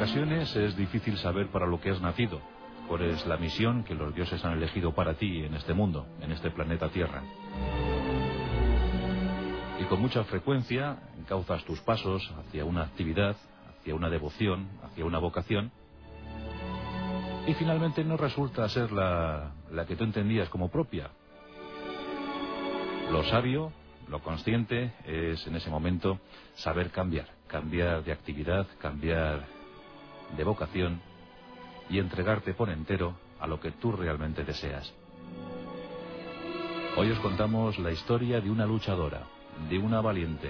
Ocasiones es difícil saber para lo que has nacido, cuál es la misión que los dioses han elegido para ti en este mundo, en este planeta Tierra. Y con mucha frecuencia encauzas tus pasos hacia una actividad, hacia una devoción, hacia una vocación, y finalmente no resulta ser la, la que tú entendías como propia. Lo sabio, lo consciente, es en ese momento saber cambiar, cambiar de actividad, cambiar de vocación y entregarte por entero a lo que tú realmente deseas. Hoy os contamos la historia de una luchadora, de una valiente,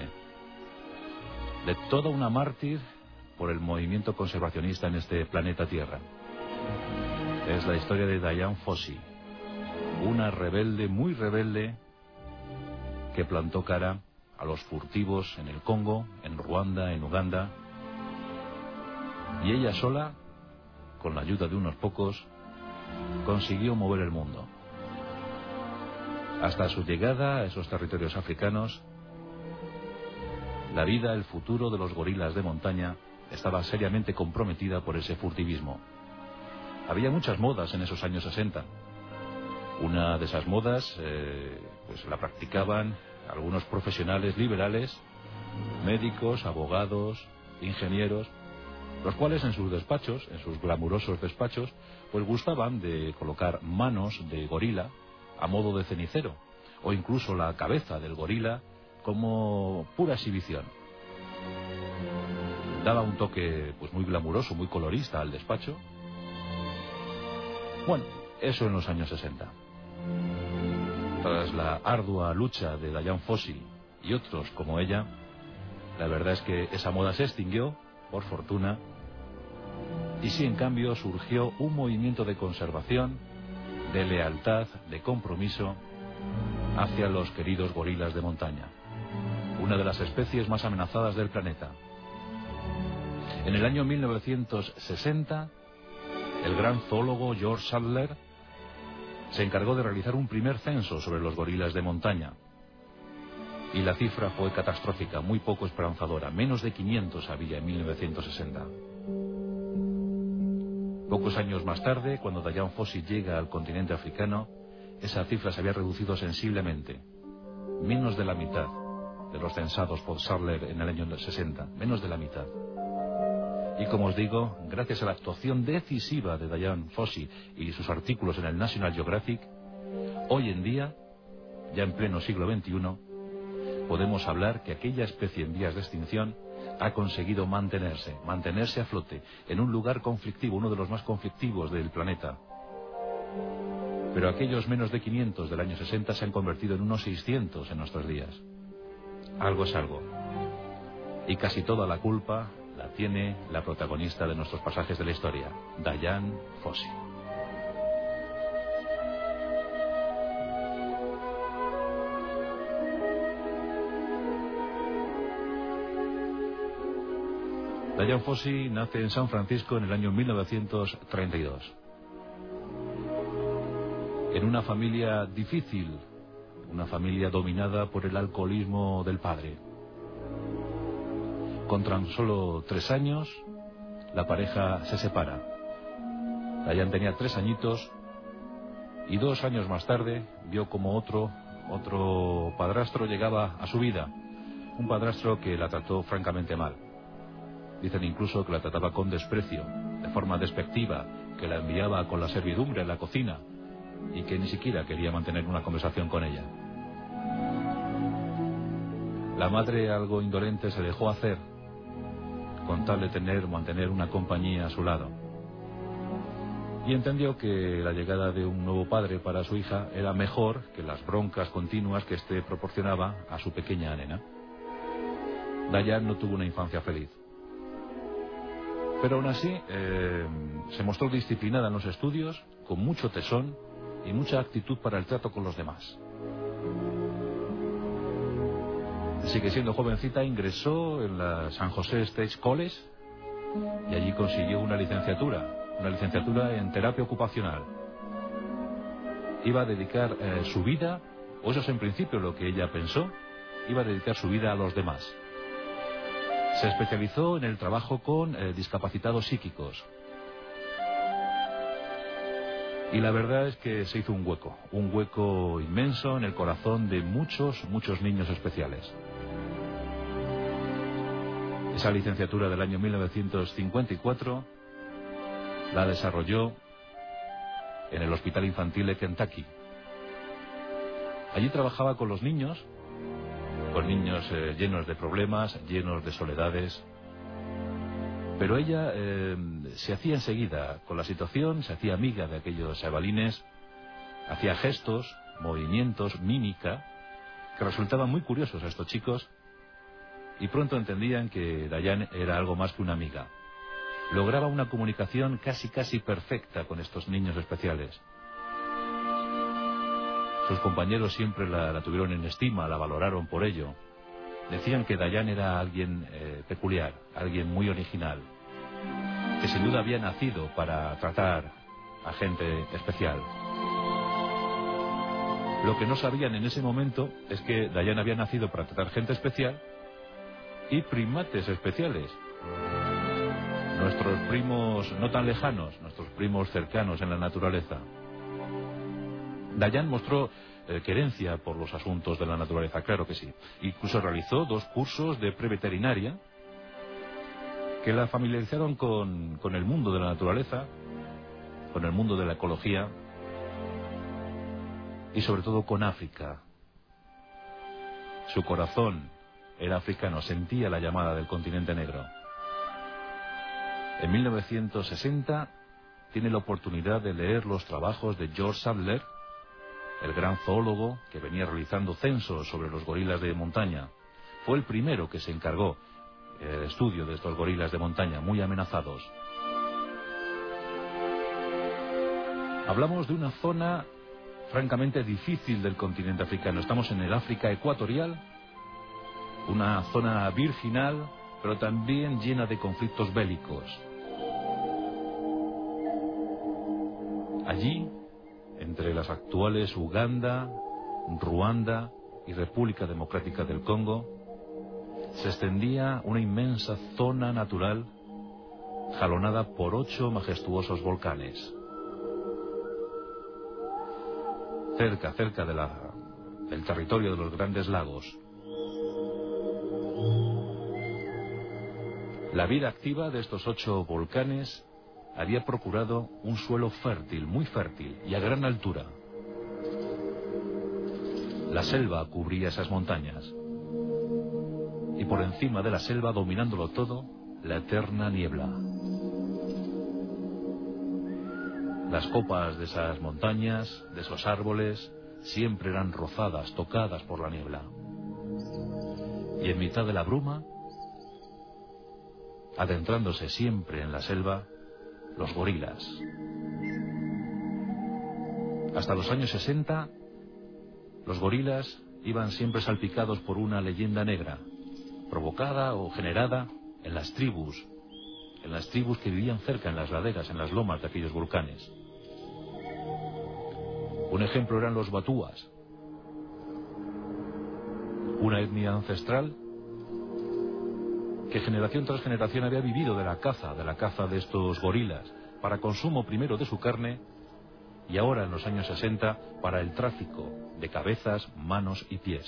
de toda una mártir por el movimiento conservacionista en este planeta Tierra. Es la historia de Diane Fossey, una rebelde, muy rebelde, que plantó cara a los furtivos en el Congo, en Ruanda, en Uganda, y ella sola, con la ayuda de unos pocos, consiguió mover el mundo. Hasta su llegada a esos territorios africanos, la vida, el futuro de los gorilas de montaña estaba seriamente comprometida por ese furtivismo. Había muchas modas en esos años 60. Una de esas modas eh, pues la practicaban algunos profesionales liberales, médicos, abogados, ingenieros, los cuales en sus despachos, en sus glamurosos despachos, pues gustaban de colocar manos de gorila a modo de cenicero, o incluso la cabeza del gorila como pura exhibición. Daba un toque pues muy glamuroso, muy colorista al despacho. Bueno, eso en los años 60. Tras la ardua lucha de Diane Fossey y otros como ella, la verdad es que esa moda se extinguió, por fortuna, y sí, en cambio, surgió un movimiento de conservación, de lealtad, de compromiso hacia los queridos gorilas de montaña, una de las especies más amenazadas del planeta. En el año 1960, el gran zoólogo George Sadler se encargó de realizar un primer censo sobre los gorilas de montaña. Y la cifra fue catastrófica, muy poco esperanzadora. Menos de 500 había en 1960. Pocos años más tarde, cuando Diane Fossey llega al continente africano, esa cifra se había reducido sensiblemente. Menos de la mitad de los censados por Sadler en el año 60. Menos de la mitad. Y como os digo, gracias a la actuación decisiva de Diane Fossey y sus artículos en el National Geographic, hoy en día, ya en pleno siglo XXI, podemos hablar que aquella especie en vías de extinción ha conseguido mantenerse, mantenerse a flote en un lugar conflictivo, uno de los más conflictivos del planeta. Pero aquellos menos de 500 del año 60 se han convertido en unos 600 en nuestros días. Algo es algo. Y casi toda la culpa la tiene la protagonista de nuestros pasajes de la historia, Diane Fossey. Diane Fossey nace en San Francisco en el año 1932. En una familia difícil, una familia dominada por el alcoholismo del padre. Con tan solo tres años, la pareja se separa. Diane tenía tres añitos y dos años más tarde vio como otro, otro padrastro llegaba a su vida. Un padrastro que la trató francamente mal. Dicen incluso que la trataba con desprecio, de forma despectiva, que la enviaba con la servidumbre en la cocina y que ni siquiera quería mantener una conversación con ella. La madre, algo indolente, se dejó hacer con tal de tener, mantener una compañía a su lado. y entendió que la llegada de un nuevo padre para su hija era mejor que las broncas continuas que éste proporcionaba a su pequeña nena. Dayan no tuvo una infancia feliz. Pero aún así eh, se mostró disciplinada en los estudios, con mucho tesón y mucha actitud para el trato con los demás. Así que siendo jovencita ingresó en la San José State College y allí consiguió una licenciatura una licenciatura en terapia ocupacional. Iba a dedicar eh, su vida, o eso es en principio lo que ella pensó, iba a dedicar su vida a los demás. Se especializó en el trabajo con eh, discapacitados psíquicos. Y la verdad es que se hizo un hueco, un hueco inmenso en el corazón de muchos, muchos niños especiales. Esa licenciatura del año 1954 la desarrolló en el Hospital Infantil de Kentucky. Allí trabajaba con los niños, con niños eh, llenos de problemas, llenos de soledades. Pero ella eh, se hacía enseguida con la situación, se hacía amiga de aquellos chavalines, hacía gestos, movimientos, mímica, que resultaban muy curiosos a estos chicos, y pronto entendían que Dayan era algo más que una amiga lograba una comunicación casi casi perfecta con estos niños especiales. Sus compañeros siempre la, tuvieron en estima, la valoraron por ello. Decían que Dayan era alguien eh, peculiar, alguien muy original, que sin duda había nacido para tratar a gente especial. Lo que no sabían en ese momento es que Dayan había nacido para tratar gente especial y primates especiales nuestros primos no tan lejanos, nuestros primos cercanos en la naturaleza. Dayan mostró eh, querencia por los asuntos de la naturaleza, claro que sí. Incluso realizó dos cursos de preveterinaria que la familiarizaron con, con el mundo de la naturaleza, con el mundo de la ecología y sobre todo con África. Su corazón era africano, sentía la llamada del continente negro. En 1960 tiene la oportunidad de leer los trabajos de George Sadler, el gran zoólogo que venía realizando censos sobre los gorilas de montaña. Fue el primero que se encargó del estudio de estos gorilas de montaña muy amenazados. Hablamos de una zona francamente difícil del continente africano. Estamos en el África ecuatorial, una zona virginal, pero también llena de conflictos bélicos. Allí, entre las actuales Uganda, Ruanda y República Democrática del Congo, se extendía una inmensa zona natural jalonada por ocho majestuosos volcanes. Cerca, cerca del territorio de los grandes lagos. La vida activa de estos ocho volcanes había procurado un suelo fértil, muy fértil y a gran altura. La selva cubría esas montañas. Y por encima de la selva, dominándolo todo, la eterna niebla. Las copas de esas montañas, de esos árboles, siempre eran rozadas, tocadas por la niebla. Y en mitad de la bruma, adentrándose siempre en la selva, los gorilas. Hasta los años 60, los gorilas iban siempre salpicados por una leyenda negra, provocada o generada en las tribus, en las tribus que vivían cerca en las laderas, en las lomas de aquellos volcanes. Un ejemplo eran los batúas, una etnia ancestral que generación tras generación había vivido de la caza, de la caza de estos gorilas, para consumo primero de su carne y ahora en los años 60 para el tráfico de cabezas, manos y pies.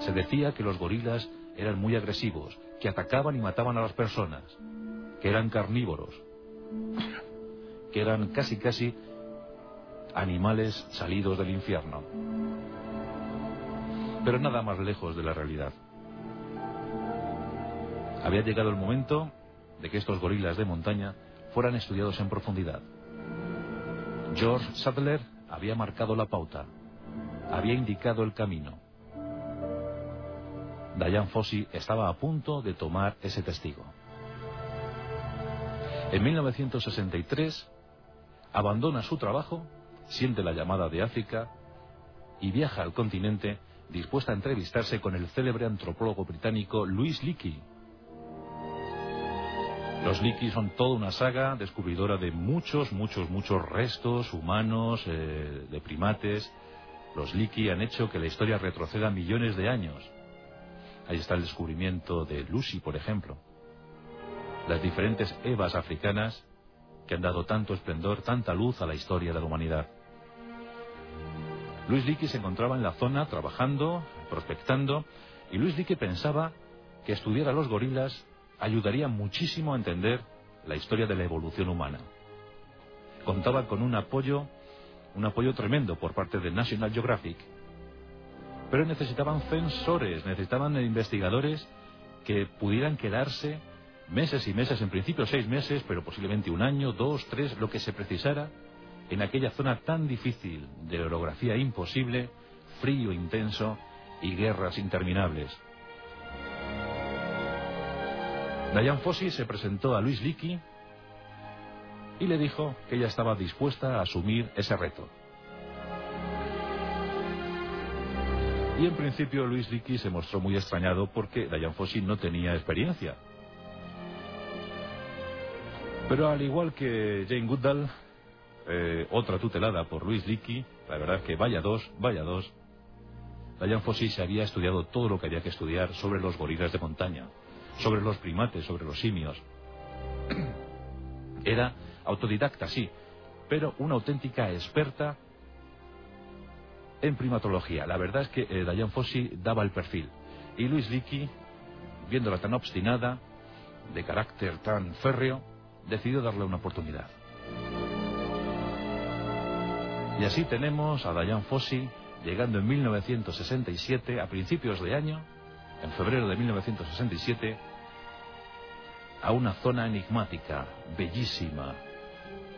Se decía que los gorilas eran muy agresivos, que atacaban y mataban a las personas, que eran carnívoros, que eran casi casi animales salidos del infierno. Pero nada más lejos de la realidad. Había llegado el momento de que estos gorilas de montaña fueran estudiados en profundidad. George Sadler había marcado la pauta, había indicado el camino. Diane Fossey estaba a punto de tomar ese testigo. En 1963 abandona su trabajo, siente la llamada de África y viaja al continente dispuesta a entrevistarse con el célebre antropólogo británico Louis Leakey. Los Leakey son toda una saga descubridora de muchos, muchos, muchos restos humanos, eh, de primates. Los Leakey han hecho que la historia retroceda millones de años. Ahí está el descubrimiento de Lucy, por ejemplo. Las diferentes Evas africanas que han dado tanto esplendor, tanta luz a la historia de la humanidad. Luis Leakey se encontraba en la zona trabajando, prospectando, y Luis Leakey pensaba que estudiar a los gorilas ayudaría muchísimo a entender la historia de la evolución humana. Contaba con un apoyo, un apoyo tremendo por parte de National Geographic, pero necesitaban censores, necesitaban investigadores que pudieran quedarse meses y meses, en principio seis meses, pero posiblemente un año, dos, tres, lo que se precisara, en aquella zona tan difícil de orografía imposible, frío intenso y guerras interminables. Diane Fossey se presentó a Luis Leakey y le dijo que ella estaba dispuesta a asumir ese reto. Y en principio Luis Leakey se mostró muy extrañado porque Diane Fossey no tenía experiencia. Pero al igual que Jane Goodall, eh, otra tutelada por Luis Leakey, la verdad es que vaya dos, vaya dos, Diane Fossey se había estudiado todo lo que había que estudiar sobre los gorilas de montaña, sobre los primates, sobre los simios. Era autodidacta, sí, pero una auténtica experta en primatología. La verdad es que eh, Diane Fossey daba el perfil. Y Luis Leakey, viéndola tan obstinada, de carácter tan férreo, decidió darle una oportunidad. Y así tenemos a Diane Fossey llegando en 1967, a principios de año, en febrero de 1967, a una zona enigmática, bellísima,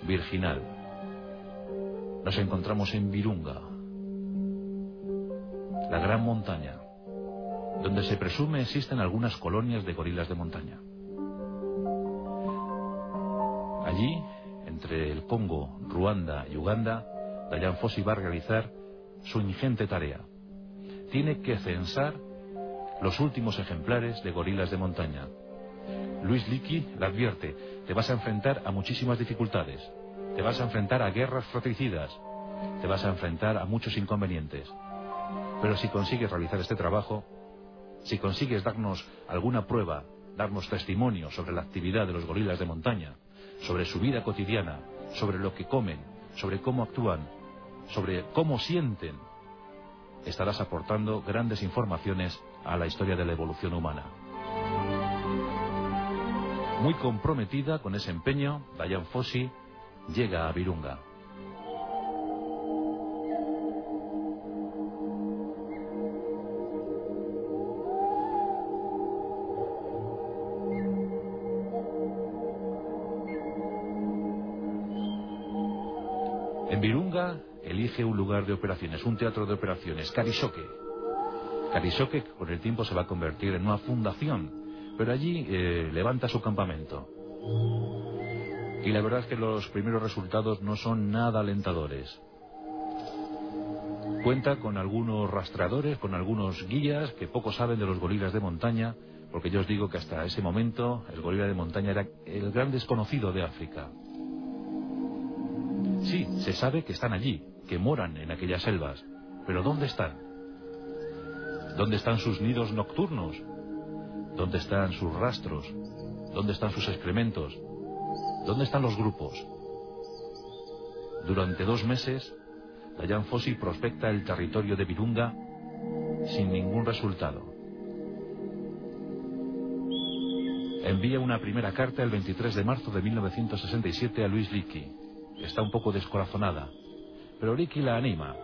virginal. Nos encontramos en Virunga, la gran montaña, donde se presume existen algunas colonias de gorilas de montaña. Allí, entre el Congo, Ruanda y Uganda, Dayan Fossi va a realizar su ingente tarea. Tiene que censar los últimos ejemplares de gorilas de montaña. Luis Leakey le advierte, te vas a enfrentar a muchísimas dificultades, te vas a enfrentar a guerras fratricidas, te vas a enfrentar a muchos inconvenientes. Pero si consigues realizar este trabajo, si consigues darnos alguna prueba, darnos testimonio sobre la actividad de los gorilas de montaña, sobre su vida cotidiana, sobre lo que comen, sobre cómo actúan, sobre cómo sienten, estarás aportando grandes informaciones a la historia de la evolución humana. Muy comprometida con ese empeño, Diane Fossi llega a Virunga. En Virunga elige un lugar de operaciones, un teatro de operaciones, Carisoque. Carisoque con el tiempo se va a convertir en una fundación, pero allí eh, levanta su campamento. Y la verdad es que los primeros resultados no son nada alentadores. Cuenta con algunos rastreadores, con algunos guías que poco saben de los gorilas de montaña, porque yo os digo que hasta ese momento el gorila de montaña era el gran desconocido de África. Sí, se sabe que están allí, que moran en aquellas selvas, pero ¿dónde están? ¿Dónde están sus nidos nocturnos? ¿Dónde están sus rastros? ¿Dónde están sus excrementos? ¿Dónde están los grupos? Durante dos meses, Dayan Fossi prospecta el territorio de Virunga sin ningún resultado. Envía una primera carta el 23 de marzo de 1967 a Luis Leakey. Está un poco descorazonada, pero Leakey la anima.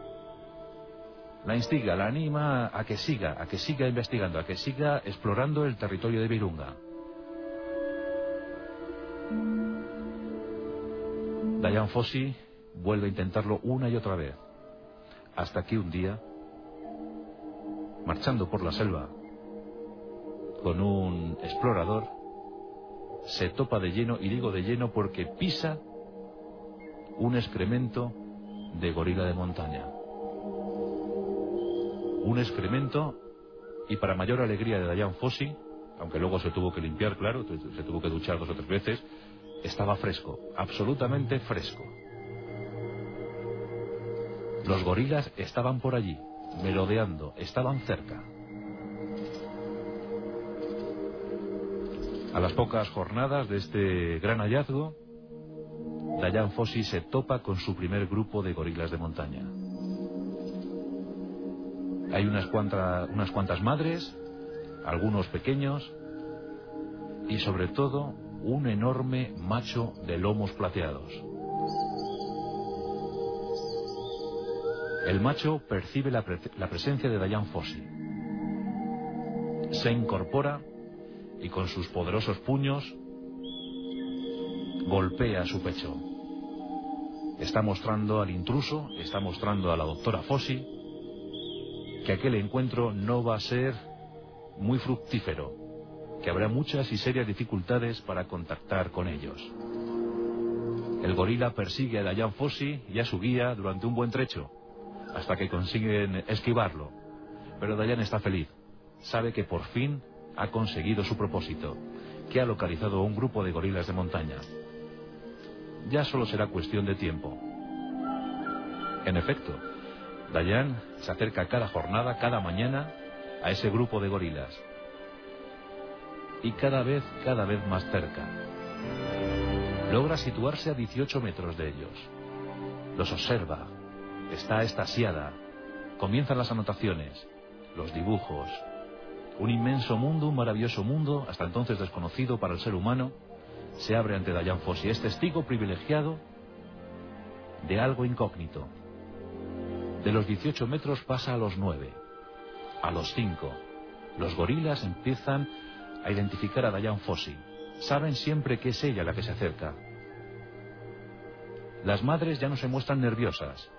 La instiga, la anima a que siga, a que siga investigando, a que siga explorando el territorio de Virunga. Diane Fossi vuelve a intentarlo una y otra vez, hasta que un día, marchando por la selva con un explorador, se topa de lleno, y digo de lleno porque pisa un excremento de gorila de montaña. Un excremento, y para mayor alegría de Dayan Fossi, aunque luego se tuvo que limpiar, claro, se tuvo que duchar dos o tres veces, estaba fresco, absolutamente fresco. Los gorilas estaban por allí, merodeando, estaban cerca. A las pocas jornadas de este gran hallazgo, Dayan Fossi se topa con su primer grupo de gorilas de montaña. Hay unas, unas cuantas madres, algunos pequeños y sobre todo un enorme macho de lomos plateados. El macho percibe la, presencia de Dayan Fossi. Se incorpora y con sus poderosos puños golpea su pecho. Está mostrando al intruso, está mostrando a la doctora Fossi que aquel encuentro no va a ser muy fructífero, que habrá muchas y serias dificultades para contactar con ellos. El gorila persigue a Dayan Fossi y a su guía durante un buen trecho, hasta que consiguen esquivarlo. Pero Dayan está feliz. Sabe que por fin ha conseguido su propósito, que ha localizado a un grupo de gorilas de montaña. Ya solo será cuestión de tiempo. En efecto, Dayan se acerca cada jornada, cada mañana, a ese grupo de gorilas. Y cada vez, cada vez más cerca. Logra situarse a 18 metros de ellos. Los observa. Está estasiada. Comienzan las anotaciones, los dibujos. Un inmenso mundo, un maravilloso mundo, hasta entonces desconocido para el ser humano, se abre ante Dayan Fossi. Es testigo privilegiado de algo incógnito. De los 18 metros pasa a los 9, a los 5. Los gorilas empiezan a identificar a Dayan Fossi. Saben siempre que es ella la que se acerca. Las madres ya no se muestran nerviosas.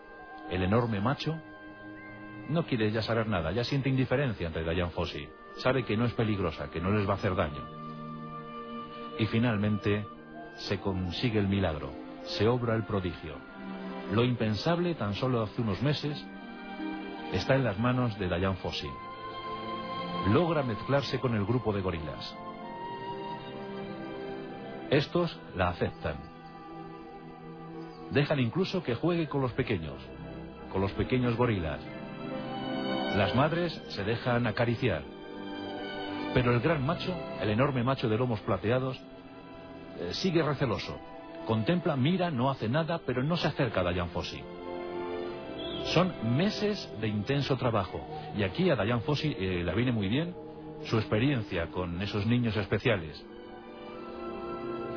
El enorme macho no quiere ya saber nada, ya siente indiferencia ante Dayan Fossi. Sabe que no es peligrosa, que no les va a hacer daño. Y finalmente se consigue el milagro, se obra el prodigio. Lo impensable, tan solo hace unos meses, está en las manos de Dayan Fossi logra mezclarse con el grupo de gorilas. Estos la aceptan. Dejan incluso que juegue con los pequeños, con los pequeños gorilas. Las madres se dejan acariciar. Pero el gran macho, el enorme macho de lomos plateados, eh, sigue receloso. Contempla, mira, no hace nada, pero no se acerca a Dayan Fossi. Son meses de intenso trabajo. Y aquí a Dayan Fossi eh, la viene muy bien su experiencia con esos niños especiales.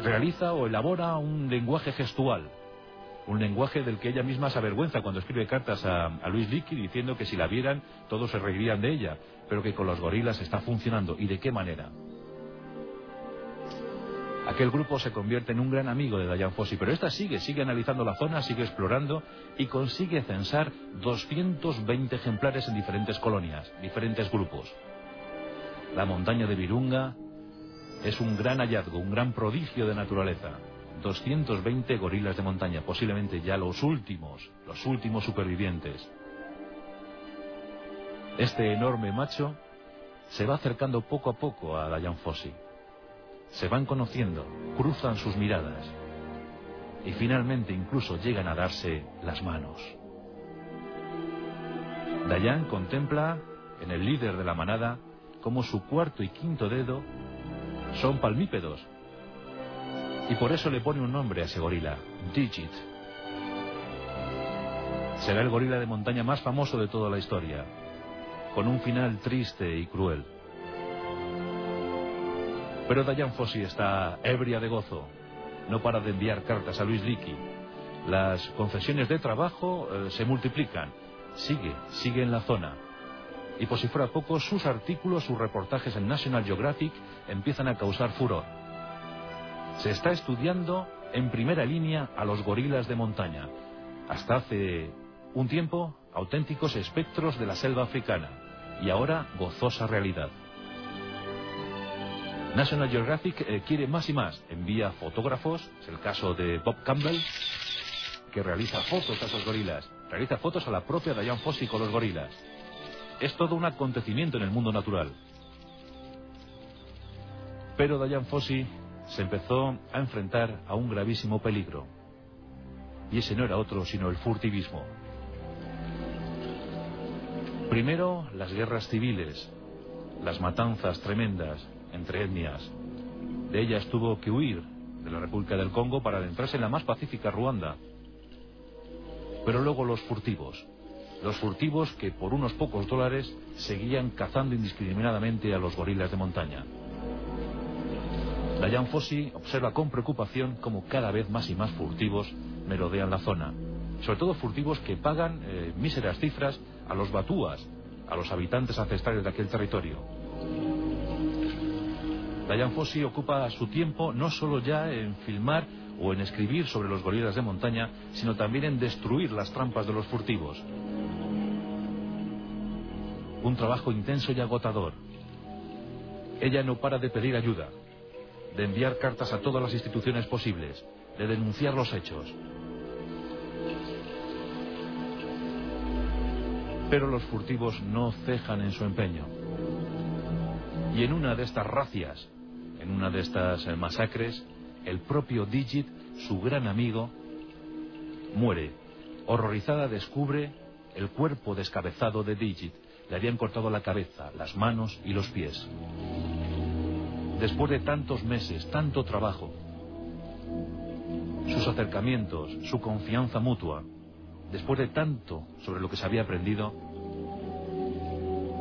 Realiza o elabora un lenguaje gestual, un lenguaje del que ella misma se avergüenza cuando escribe cartas a, a Luis Licky diciendo que si la vieran todos se reirían de ella, pero que con los gorilas está funcionando. ¿Y de qué manera? Aquel grupo se convierte en un gran amigo de Dayan Fossi, pero esta sigue, sigue analizando la zona, sigue explorando y consigue censar 220 ejemplares en diferentes colonias, diferentes grupos. La montaña de Virunga es un gran hallazgo, un gran prodigio de naturaleza. 220 gorilas de montaña, posiblemente ya los últimos, los últimos supervivientes. Este enorme macho se va acercando poco a poco a Dayan Fossi se van conociendo, cruzan sus miradas y finalmente incluso llegan a darse las manos. Dayan contempla en el líder de la manada como su cuarto y quinto dedo son palmípedos y por eso le pone un nombre a ese gorila, Digit. Será el gorila de montaña más famoso de toda la historia, con un final triste y cruel. Pero Dayan Fossi está ebria de gozo. No para de enviar cartas a Luis Licky. Las confesiones de trabajo eh, se multiplican. Sigue, sigue en la zona. Y por si fuera poco, sus artículos, sus reportajes en National Geographic empiezan a causar furor. Se está estudiando en primera línea a los gorilas de montaña. Hasta hace un tiempo, auténticos espectros de la selva africana y ahora gozosa realidad. National Geographic eh, quiere más y más. Envía fotógrafos, es el caso de Bob Campbell, que realiza fotos a esos gorilas, realiza fotos a la propia Diane Fossey con los gorilas. Es todo un acontecimiento en el mundo natural. Pero Diane Fossey se empezó a enfrentar a un gravísimo peligro. Y ese no era otro sino el furtivismo. Primero, las guerras civiles, las matanzas tremendas entre etnias. De ellas tuvo que huir de la República del Congo para adentrarse en la más pacífica Ruanda. Pero luego los furtivos, los furtivos que por unos pocos dólares seguían cazando indiscriminadamente a los gorilas de montaña. Dayan Fossi observa con preocupación cómo cada vez más y más furtivos merodean la zona. Sobre todo furtivos que pagan eh, míseras cifras a los batúas, a los habitantes ancestrales de aquel territorio. Dayan Fossi ocupa su tiempo no solo ya en filmar o en escribir sobre los gorilas de montaña, sino también en destruir las trampas de los furtivos. Un trabajo intenso y agotador. Ella no para de pedir ayuda, de enviar cartas a todas las instituciones posibles, de denunciar los hechos. Pero los furtivos no cejan en su empeño. Y en una de estas racias, en una de estas eh, masacres, el propio Digit, su gran amigo, muere. Horrorizada descubre el cuerpo descabezado de Digit. Le habían cortado la cabeza, las manos y los pies. Después de tantos meses, tanto trabajo, sus acercamientos, su confianza mutua, después de tanto sobre lo que se había aprendido,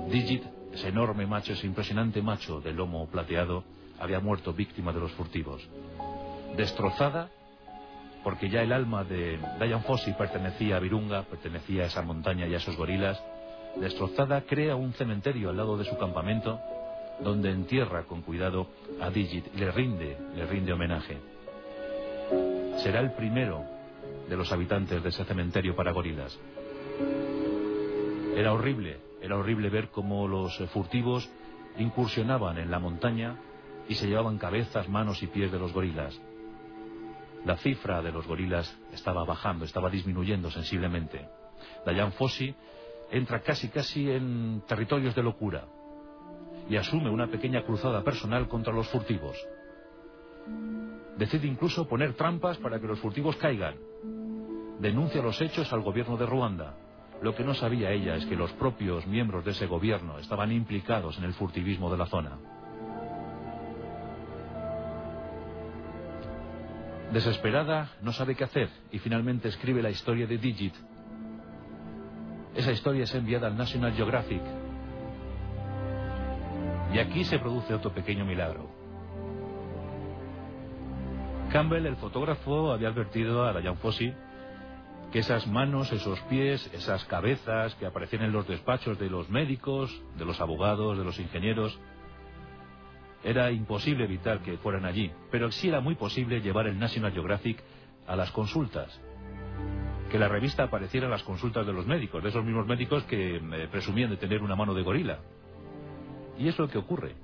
Digit, ese enorme macho, ese impresionante macho de lomo plateado, había muerto víctima de los furtivos. Destrozada, porque ya el alma de Diane Fossey pertenecía a Virunga, pertenecía a esa montaña y a esos gorilas, destrozada crea un cementerio al lado de su campamento, donde entierra con cuidado a Digit y le rinde, le rinde homenaje. Será el primero de los habitantes de ese cementerio para gorilas. Era horrible, era horrible ver cómo los furtivos incursionaban en la montaña y se llevaban cabezas, manos y pies de los gorilas. La cifra de los gorilas estaba bajando, estaba disminuyendo sensiblemente. Dayan Fossi entra casi casi en territorios de locura y asume una pequeña cruzada personal contra los furtivos. Decide incluso poner trampas para que los furtivos caigan. Denuncia los hechos al gobierno de Ruanda. Lo que no sabía ella es que los propios miembros de ese gobierno estaban implicados en el furtivismo de la zona. Desesperada, no sabe qué hacer y finalmente escribe la historia de Digit. Esa historia es enviada al National Geographic. Y aquí se produce otro pequeño milagro. Campbell, el fotógrafo, había advertido a Diane Fossey que esas manos, esos pies, esas cabezas que aparecían en los despachos de los médicos, de los abogados, de los ingenieros, era imposible evitar que fueran allí, pero sí era muy posible llevar el National Geographic a las consultas. Que la revista apareciera en las consultas de los médicos, de esos mismos médicos que eh, presumían de tener una mano de gorila. Y es lo que ocurre.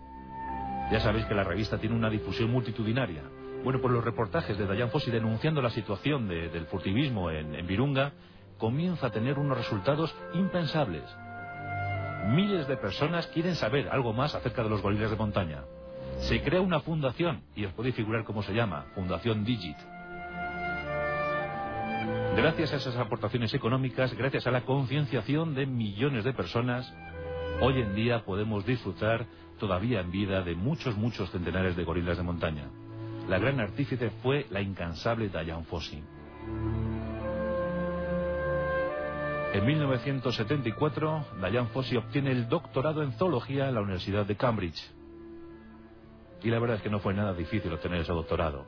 Ya sabéis que la revista tiene una difusión multitudinaria. Bueno, pues los reportajes de Dayan Fossi denunciando la situación del furtivismo en, en Virunga comienza a tener unos resultados impensables. Miles de personas quieren saber algo más acerca de los gorilas de montaña. Se crea una fundación, y os podéis figurar cómo se llama, Fundación Digit. Gracias a esas aportaciones económicas, gracias a la concienciación de millones de personas, hoy en día podemos disfrutar todavía en vida de muchos, muchos centenares de gorilas de montaña. La gran artífice fue la incansable Diane Fossey. En 1974, Diane Fossey obtiene el doctorado en zoología en la Universidad de Cambridge. Y la verdad es que no fue nada difícil obtener ese doctorado.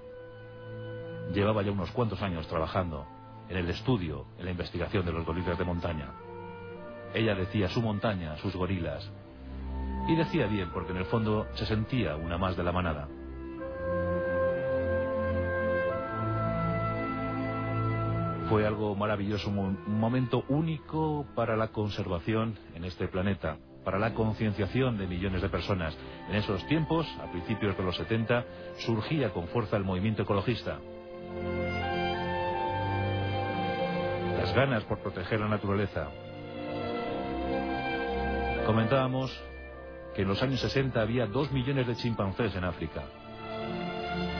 Llevaba ya unos cuantos años trabajando en el estudio, en la investigación de los gorilas de montaña. Ella decía su montaña, sus gorilas. Y decía bien, porque en el fondo se sentía una más de la manada. Fue algo maravilloso, un momento único para la conservación en este planeta, para la concienciación de millones de personas. En esos tiempos, a principios de los 70, surgía con fuerza el movimiento ecologista. Las ganas por proteger la naturaleza. Comentábamos que en los años 60 había dos millones de chimpancés en África.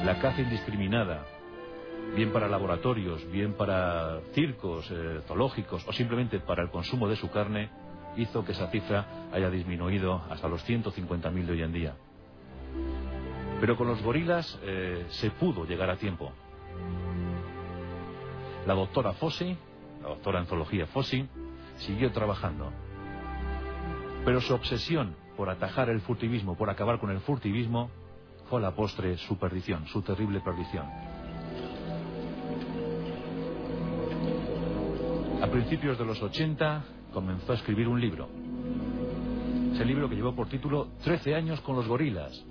La caza indiscriminada, bien para laboratorios, bien para circos, eh, zoológicos o simplemente para el consumo de su carne, hizo que esa cifra haya disminuido hasta los 150.000 de hoy en día. Pero con los gorilas eh, se pudo llegar a tiempo. La doctora Fossi, la doctora en zoología Fossi, siguió trabajando. Pero su obsesión por atajar el furtivismo, por acabar con el furtivismo, fue a la postre su perdición, su terrible perdición. A principios de los 80 comenzó a escribir un libro. Ese libro que llevó por título Trece años con los gorilas,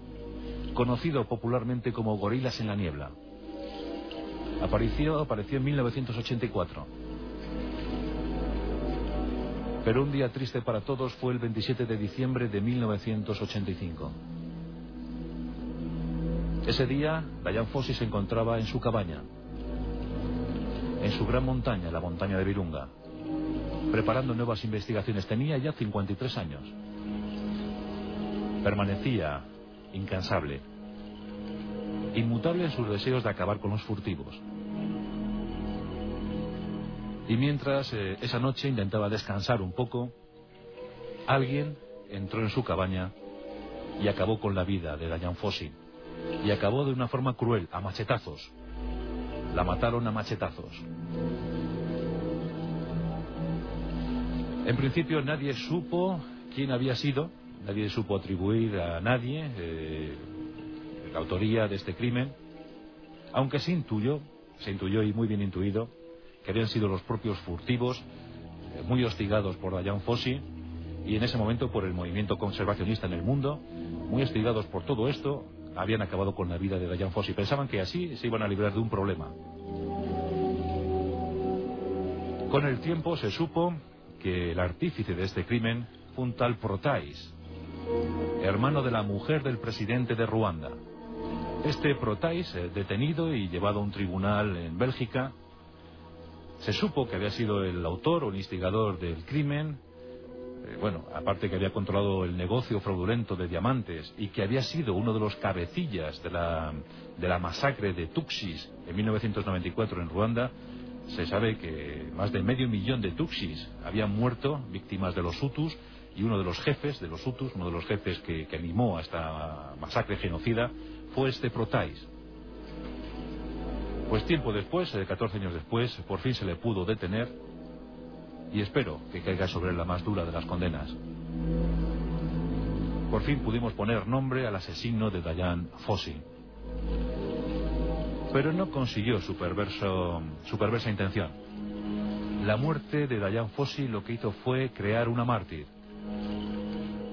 conocido popularmente como Gorilas en la Niebla. Apareció, apareció en 1984. Pero un día triste para todos fue el 27 de diciembre de 1985. Ese día, Diane Fossi se encontraba en su cabaña, en su gran montaña, la montaña de Virunga, preparando nuevas investigaciones. Tenía ya 53 años. Permanecía incansable, inmutable en sus deseos de acabar con los furtivos. Y mientras eh, esa noche intentaba descansar un poco, alguien entró en su cabaña y acabó con la vida de Diane Fossi. Y acabó de una forma cruel, a machetazos. La mataron a machetazos. En principio nadie supo quién había sido, nadie supo atribuir a nadie eh, la autoría de este crimen, aunque se intuyó, se intuyó y muy bien intuido, que habían sido los propios furtivos, eh, muy hostigados por Diane Fossi, y en ese momento por el movimiento conservacionista en el mundo, muy hostigados por todo esto, habían acabado con la vida de Diane Fossi. Pensaban que así se iban a librar de un problema. Con el tiempo se supo que el artífice de este crimen fue un tal Protais, hermano de la mujer del presidente de Ruanda. Este Protais, eh, detenido y llevado a un tribunal en Bélgica, se supo que había sido el autor o el instigador del crimen, eh, bueno, aparte que había controlado el negocio fraudulento de diamantes y que había sido uno de los cabecillas de la, de la masacre de Tuxis en 1994 en Ruanda, se sabe que más de medio millón de Tuxis habían muerto víctimas de los Hutus y uno de los jefes de los Hutus, uno de los jefes que, que animó a esta masacre genocida, fue este Protais. Pues tiempo después, 14 eh, años después, por fin se le pudo detener y espero que caiga sobre la más dura de las condenas. Por fin pudimos poner nombre al asesino de Dayan Fossi. Pero no consiguió su, perverso, su perversa intención. La muerte de Dayan Fossi lo que hizo fue crear una mártir,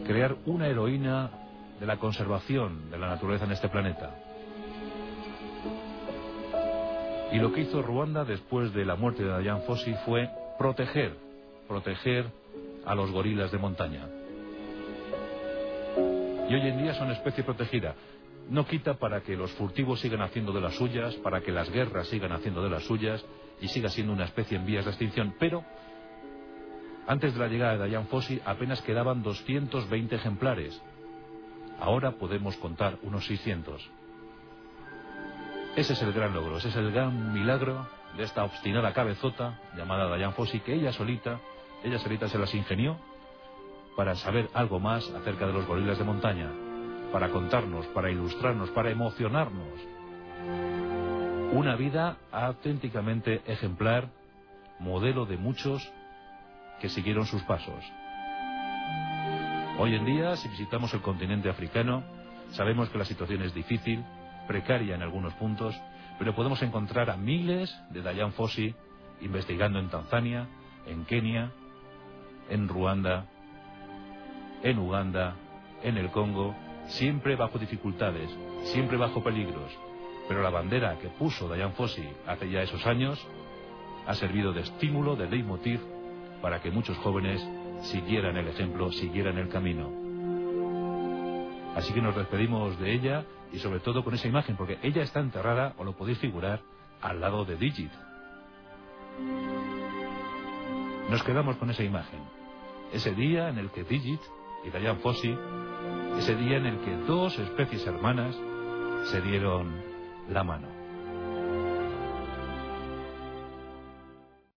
crear una heroína de la conservación de la naturaleza en este planeta. Y lo que hizo Ruanda después de la muerte de Dayan Fossi fue proteger, proteger a los gorilas de montaña. Y hoy en día son especie protegida. No quita para que los furtivos sigan haciendo de las suyas, para que las guerras sigan haciendo de las suyas y siga siendo una especie en vías de extinción. Pero antes de la llegada de Dayan Fossi apenas quedaban 220 ejemplares. Ahora podemos contar unos 600. Ese es el gran logro, ese es el gran milagro de esta obstinada cabezota llamada Diane Fossi, que ella solita, ella solita se las ingenió para saber algo más acerca de los gorilas de montaña, para contarnos, para ilustrarnos, para emocionarnos. Una vida auténticamente ejemplar, modelo de muchos que siguieron sus pasos. Hoy en día, si visitamos el continente africano, sabemos que la situación es difícil, precaria en algunos puntos, pero podemos encontrar a miles de Dayan Fossi investigando en Tanzania, en Kenia, en Ruanda, en Uganda, en el Congo, siempre bajo dificultades, siempre bajo peligros. Pero la bandera que puso Dayan Fossi hace ya esos años ha servido de estímulo, de leitmotiv, para que muchos jóvenes siguieran el ejemplo, siguieran el camino. Así que nos despedimos de ella y sobre todo con esa imagen, porque ella está enterrada, o lo podéis figurar, al lado de Digit. Nos quedamos con esa imagen. Ese día en el que Digit y Diane ese día en el que dos especies hermanas se dieron la mano.